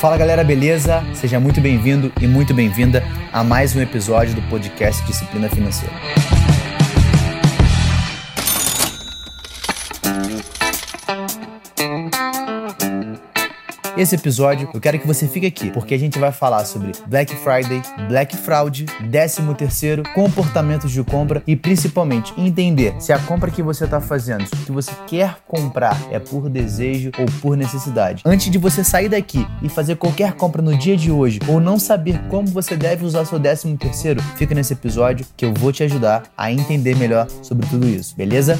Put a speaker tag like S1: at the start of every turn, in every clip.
S1: Fala galera, beleza? Seja muito bem-vindo e muito bem-vinda a mais um episódio do podcast Disciplina Financeira. Esse episódio eu quero que você fique aqui, porque a gente vai falar sobre Black Friday, Black Fraud, 13 terceiro, comportamentos de compra e principalmente entender se a compra que você está fazendo, se o que você quer comprar é por desejo ou por necessidade. Antes de você sair daqui e fazer qualquer compra no dia de hoje ou não saber como você deve usar seu 13 terceiro, fica nesse episódio que eu vou te ajudar a entender melhor sobre tudo isso, beleza?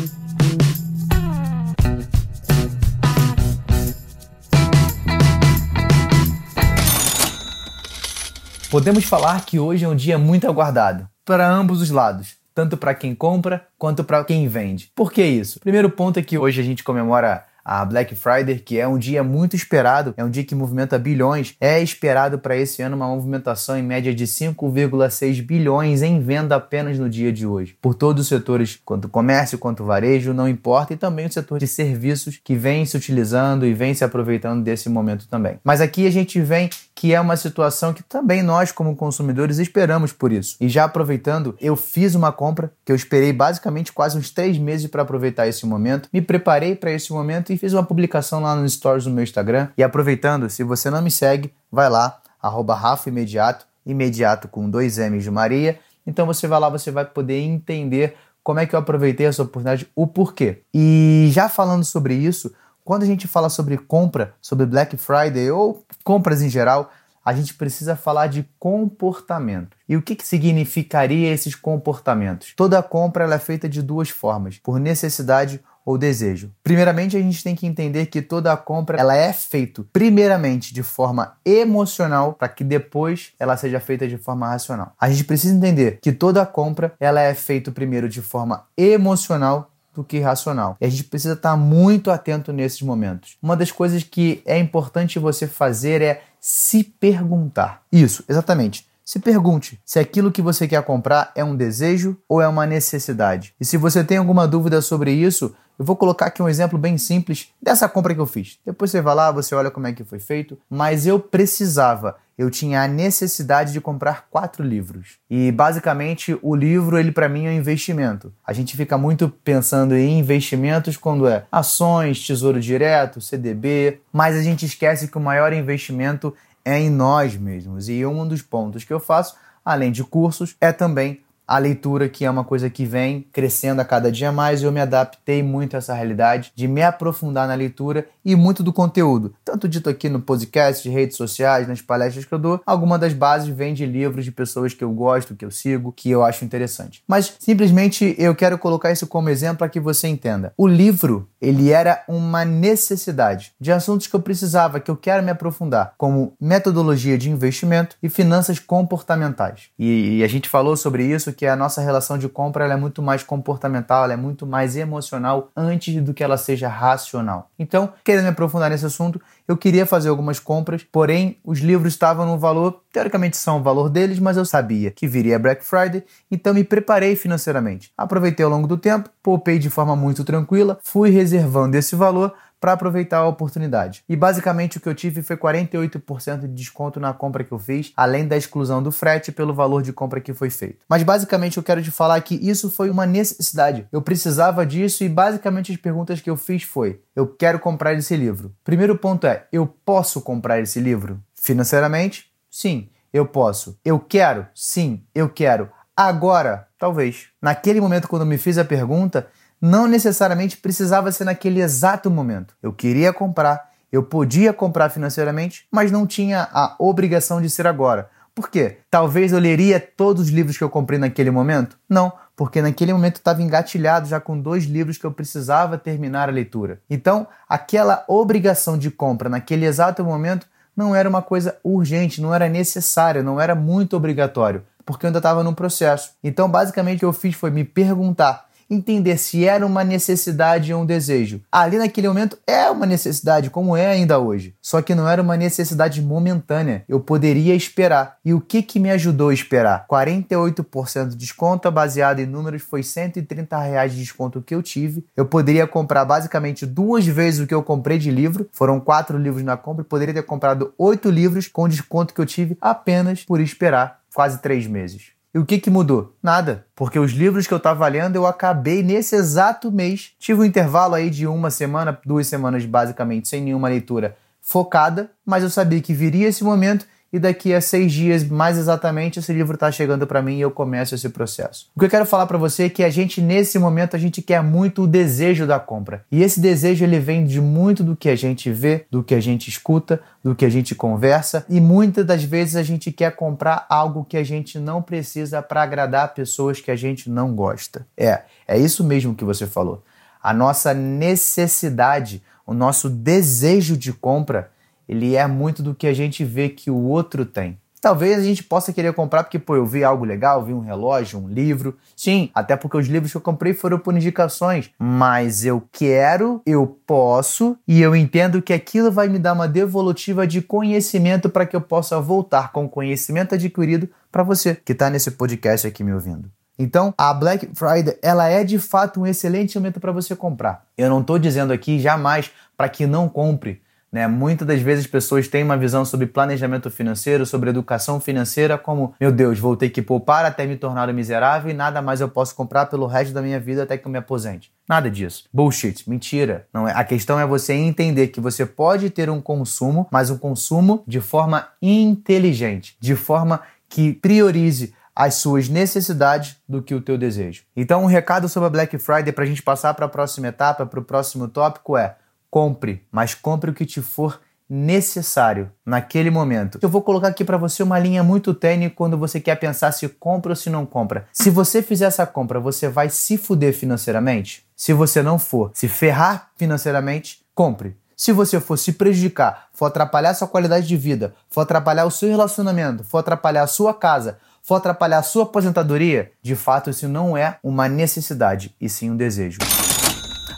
S1: Podemos falar que hoje é um dia muito aguardado para ambos os lados, tanto para quem compra quanto para quem vende. Por que isso? Primeiro ponto é que hoje a gente comemora a Black Friday, que é um dia muito esperado, é um dia que movimenta bilhões. É esperado para esse ano uma movimentação em média de 5,6 bilhões em venda apenas no dia de hoje. Por todos os setores, quanto comércio quanto varejo, não importa, e também o setor de serviços que vem se utilizando e vem se aproveitando desse momento também. Mas aqui a gente vem que é uma situação que também nós, como consumidores, esperamos por isso. E já aproveitando, eu fiz uma compra que eu esperei basicamente quase uns três meses para aproveitar esse momento, me preparei para esse momento e fiz uma publicação lá no Stories do meu Instagram. E aproveitando, se você não me segue, vai lá, arroba Rafa Imediato, imediato com dois M's de Maria. Então você vai lá, você vai poder entender como é que eu aproveitei essa oportunidade, o porquê. E já falando sobre isso, quando a gente fala sobre compra, sobre Black Friday ou compras em geral, a gente precisa falar de comportamento. E o que, que significaria esses comportamentos? Toda compra é feita de duas formas: por necessidade ou desejo. Primeiramente, a gente tem que entender que toda a compra ela é feita primeiramente de forma emocional para que depois ela seja feita de forma racional. A gente precisa entender que toda a compra ela é feita primeiro de forma emocional do que racional. E a gente precisa estar muito atento nesses momentos. Uma das coisas que é importante você fazer é se perguntar. Isso, exatamente. Se pergunte se aquilo que você quer comprar é um desejo ou é uma necessidade. E se você tem alguma dúvida sobre isso, eu vou colocar aqui um exemplo bem simples dessa compra que eu fiz. Depois você vai lá, você olha como é que foi feito, mas eu precisava, eu tinha a necessidade de comprar quatro livros. E basicamente o livro, ele para mim é um investimento. A gente fica muito pensando em investimentos quando é ações, tesouro direto, CDB, mas a gente esquece que o maior investimento é em nós mesmos. E um dos pontos que eu faço, além de cursos, é também a leitura, que é uma coisa que vem crescendo a cada dia mais, eu me adaptei muito a essa realidade de me aprofundar na leitura e muito do conteúdo, tanto dito aqui no podcast, redes sociais, nas palestras que eu dou, alguma das bases vem de livros de pessoas que eu gosto, que eu sigo, que eu acho interessante. Mas simplesmente eu quero colocar isso como exemplo para que você entenda. O livro, ele era uma necessidade de assuntos que eu precisava, que eu quero me aprofundar, como metodologia de investimento e finanças comportamentais. E, e a gente falou sobre isso que a nossa relação de compra é muito mais comportamental, ela é muito mais emocional antes do que ela seja racional. Então, querendo me aprofundar nesse assunto, eu queria fazer algumas compras, porém os livros estavam no valor, teoricamente são o valor deles, mas eu sabia que viria Black Friday, então me preparei financeiramente. Aproveitei ao longo do tempo, poupei de forma muito tranquila, fui reservando esse valor para aproveitar a oportunidade. E basicamente o que eu tive foi 48% de desconto na compra que eu fiz, além da exclusão do frete pelo valor de compra que foi feito. Mas basicamente eu quero te falar que isso foi uma necessidade. Eu precisava disso e basicamente as perguntas que eu fiz foi: eu quero comprar esse livro. Primeiro ponto é: eu posso comprar esse livro? Financeiramente? Sim, eu posso. Eu quero? Sim, eu quero. Agora, talvez. Naquele momento quando eu me fiz a pergunta, não necessariamente precisava ser naquele exato momento. Eu queria comprar, eu podia comprar financeiramente, mas não tinha a obrigação de ser agora. Por quê? Talvez eu leria todos os livros que eu comprei naquele momento? Não, porque naquele momento estava engatilhado já com dois livros que eu precisava terminar a leitura. Então, aquela obrigação de compra naquele exato momento não era uma coisa urgente, não era necessária, não era muito obrigatório, porque eu ainda estava no processo. Então, basicamente, o que eu fiz foi me perguntar entender se era uma necessidade ou um desejo. Ali naquele momento é uma necessidade, como é ainda hoje. Só que não era uma necessidade momentânea. Eu poderia esperar. E o que, que me ajudou a esperar? 48% de desconto, baseado em números, foi 130 reais de desconto que eu tive. Eu poderia comprar basicamente duas vezes o que eu comprei de livro. Foram quatro livros na compra. Poderia ter comprado oito livros com desconto que eu tive apenas por esperar quase três meses. E o que, que mudou? Nada, porque os livros que eu estava lendo eu acabei nesse exato mês. Tive um intervalo aí de uma semana, duas semanas basicamente, sem nenhuma leitura focada, mas eu sabia que viria esse momento e daqui a seis dias, mais exatamente, esse livro está chegando para mim e eu começo esse processo. O que eu quero falar para você é que a gente, nesse momento, a gente quer muito o desejo da compra. E esse desejo, ele vem de muito do que a gente vê, do que a gente escuta, do que a gente conversa e muitas das vezes a gente quer comprar algo que a gente não precisa para agradar pessoas que a gente não gosta. É, é isso mesmo que você falou. A nossa necessidade, o nosso desejo de compra ele é muito do que a gente vê que o outro tem. Talvez a gente possa querer comprar porque, pô, eu vi algo legal, vi um relógio, um livro. Sim, até porque os livros que eu comprei foram por indicações. Mas eu quero, eu posso e eu entendo que aquilo vai me dar uma devolutiva de conhecimento para que eu possa voltar com o conhecimento adquirido para você que está nesse podcast aqui me ouvindo. Então, a Black Friday, ela é de fato um excelente momento para você comprar. Eu não estou dizendo aqui jamais para que não compre. Né? Muitas das vezes as pessoas têm uma visão sobre planejamento financeiro, sobre educação financeira, como, meu Deus, vou ter que poupar até me tornar miserável e nada mais eu posso comprar pelo resto da minha vida até que eu me aposente. Nada disso. Bullshit, mentira. Não é. A questão é você entender que você pode ter um consumo, mas um consumo de forma inteligente, de forma que priorize as suas necessidades do que o teu desejo. Então, um recado sobre a Black Friday para a gente passar para a próxima etapa, para o próximo tópico é compre, mas compre o que te for necessário naquele momento. Eu vou colocar aqui para você uma linha muito tênue quando você quer pensar se compra ou se não compra. Se você fizer essa compra, você vai se fuder financeiramente? Se você não for se ferrar financeiramente, compre. Se você for se prejudicar, for atrapalhar sua qualidade de vida, for atrapalhar o seu relacionamento, for atrapalhar a sua casa, for atrapalhar a sua aposentadoria, de fato isso não é uma necessidade, e sim um desejo.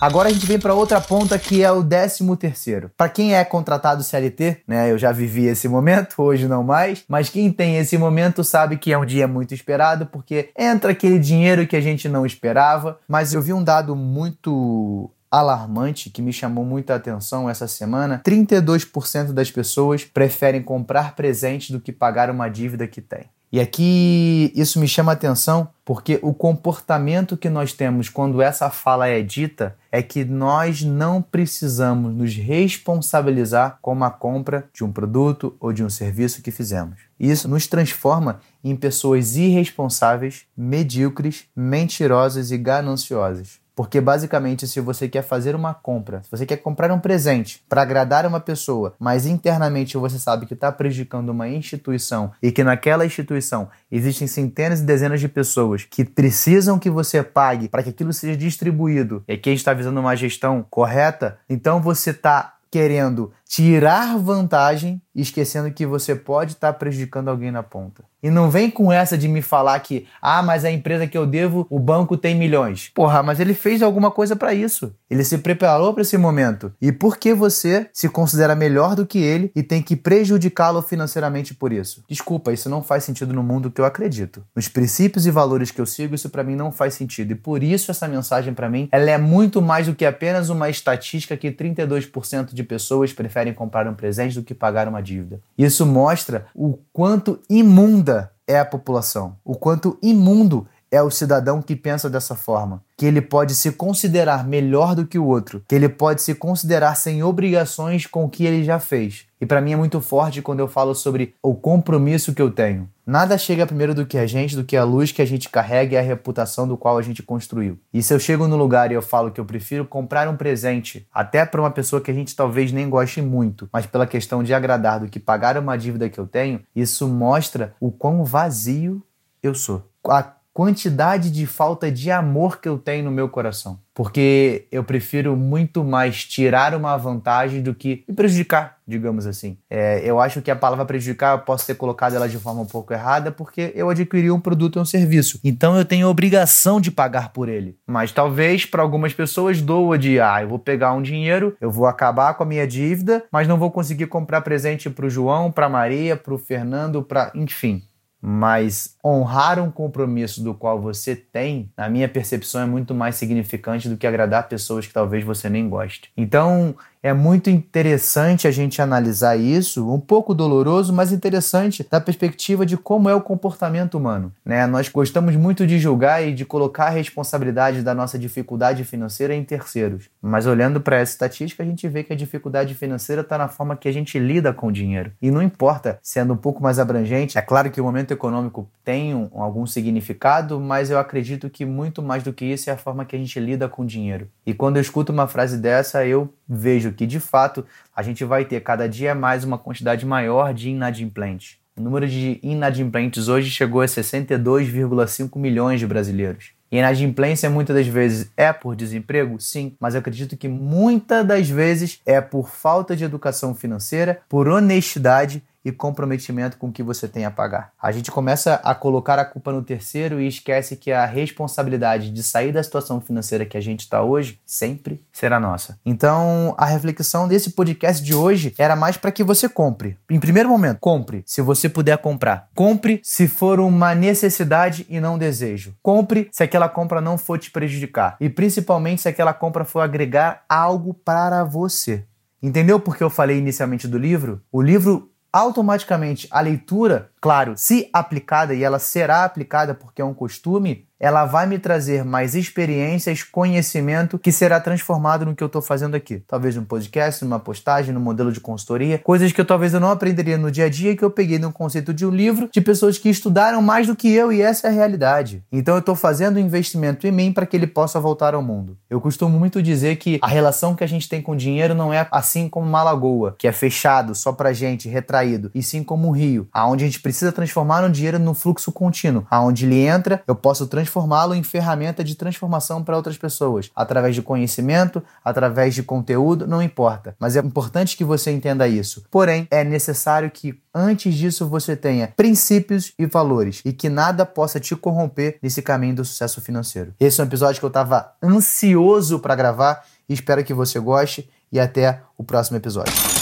S1: Agora a gente vem para outra ponta que é o décimo terceiro. Para quem é contratado CLT, né, eu já vivi esse momento, hoje não mais, mas quem tem esse momento sabe que é um dia muito esperado porque entra aquele dinheiro que a gente não esperava. Mas eu vi um dado muito alarmante que me chamou muita atenção essa semana: 32% das pessoas preferem comprar presente do que pagar uma dívida que tem. E aqui isso me chama atenção porque o comportamento que nós temos quando essa fala é dita é que nós não precisamos nos responsabilizar com a compra de um produto ou de um serviço que fizemos. Isso nos transforma em pessoas irresponsáveis, medíocres, mentirosas e gananciosas. Porque basicamente, se você quer fazer uma compra, se você quer comprar um presente para agradar uma pessoa, mas internamente você sabe que está prejudicando uma instituição e que naquela instituição existem centenas e dezenas de pessoas que precisam que você pague para que aquilo seja distribuído e aqui a gente está visando uma gestão correta, então você está querendo tirar vantagem esquecendo que você pode estar tá prejudicando alguém na ponta. E não vem com essa de me falar que, ah, mas a empresa que eu devo, o banco tem milhões. Porra, mas ele fez alguma coisa para isso. Ele se preparou para esse momento. E por que você se considera melhor do que ele e tem que prejudicá-lo financeiramente por isso? Desculpa, isso não faz sentido no mundo que eu acredito. Nos princípios e valores que eu sigo, isso para mim não faz sentido. E por isso essa mensagem para mim, ela é muito mais do que apenas uma estatística que 32% de pessoas preferem comprar um presente do que pagar uma dívida. Isso mostra o quanto imunda é a população, o quanto imundo é o cidadão que pensa dessa forma, que ele pode se considerar melhor do que o outro, que ele pode se considerar sem obrigações com o que ele já fez. E para mim é muito forte quando eu falo sobre o compromisso que eu tenho. Nada chega primeiro do que a gente, do que a luz que a gente carrega e a reputação do qual a gente construiu. E se eu chego no lugar e eu falo que eu prefiro comprar um presente, até para uma pessoa que a gente talvez nem goste muito, mas pela questão de agradar do que pagar uma dívida que eu tenho, isso mostra o quão vazio eu sou. A quantidade de falta de amor que eu tenho no meu coração. Porque eu prefiro muito mais tirar uma vantagem do que me prejudicar, digamos assim. É, eu acho que a palavra prejudicar eu posso ter colocado ela de forma um pouco errada porque eu adquiri um produto ou um serviço. Então eu tenho obrigação de pagar por ele. Mas talvez para algumas pessoas doa de, ah, eu vou pegar um dinheiro, eu vou acabar com a minha dívida, mas não vou conseguir comprar presente para o João, para Maria, para o Fernando, para, enfim mas honrar um compromisso do qual você tem, na minha percepção, é muito mais significante do que agradar pessoas que talvez você nem goste. Então, é muito interessante a gente analisar isso, um pouco doloroso, mas interessante da perspectiva de como é o comportamento humano. Né? Nós gostamos muito de julgar e de colocar a responsabilidade da nossa dificuldade financeira em terceiros. Mas olhando para essa estatística, a gente vê que a dificuldade financeira está na forma que a gente lida com o dinheiro. E não importa, sendo um pouco mais abrangente, é claro que o momento econômico tem um, algum significado, mas eu acredito que muito mais do que isso é a forma que a gente lida com o dinheiro. E quando eu escuto uma frase dessa, eu vejo que de fato a gente vai ter cada dia mais uma quantidade maior de inadimplentes. O número de inadimplentes hoje chegou a 62,5 milhões de brasileiros. E inadimplência muitas das vezes é por desemprego? Sim, mas eu acredito que muitas das vezes é por falta de educação financeira, por honestidade e comprometimento com o que você tem a pagar. A gente começa a colocar a culpa no terceiro e esquece que a responsabilidade de sair da situação financeira que a gente está hoje sempre será nossa. Então, a reflexão desse podcast de hoje era mais para que você compre. Em primeiro momento, compre se você puder comprar. Compre se for uma necessidade e não desejo. Compre se aquela compra não for te prejudicar e principalmente se aquela compra for agregar algo para você. Entendeu porque eu falei inicialmente do livro? O livro automaticamente a leitura, claro, se aplicada e ela será aplicada porque é um costume, ela vai me trazer mais experiências, conhecimento que será transformado no que eu estou fazendo aqui. Talvez num podcast, numa postagem, num modelo de consultoria, coisas que eu talvez eu não aprenderia no dia a dia que eu peguei num conceito de um livro de pessoas que estudaram mais do que eu e essa é a realidade. Então eu estou fazendo um investimento em mim para que ele possa voltar ao mundo. Eu costumo muito dizer que a relação que a gente tem com o dinheiro não é assim como uma lagoa, que é fechado só para gente, retraído, e sim como um rio, aonde a gente precisa transformar o dinheiro no fluxo contínuo, aonde ele entra, eu posso transformá-lo em ferramenta de transformação para outras pessoas, através de conhecimento, através de conteúdo, não importa. Mas é importante que você entenda isso. Porém, é necessário que antes disso você tenha princípios e valores e que nada possa te corromper nesse caminho do sucesso financeiro. Esse é um episódio que eu estava ansioso para gravar e espero que você goste e até o próximo episódio.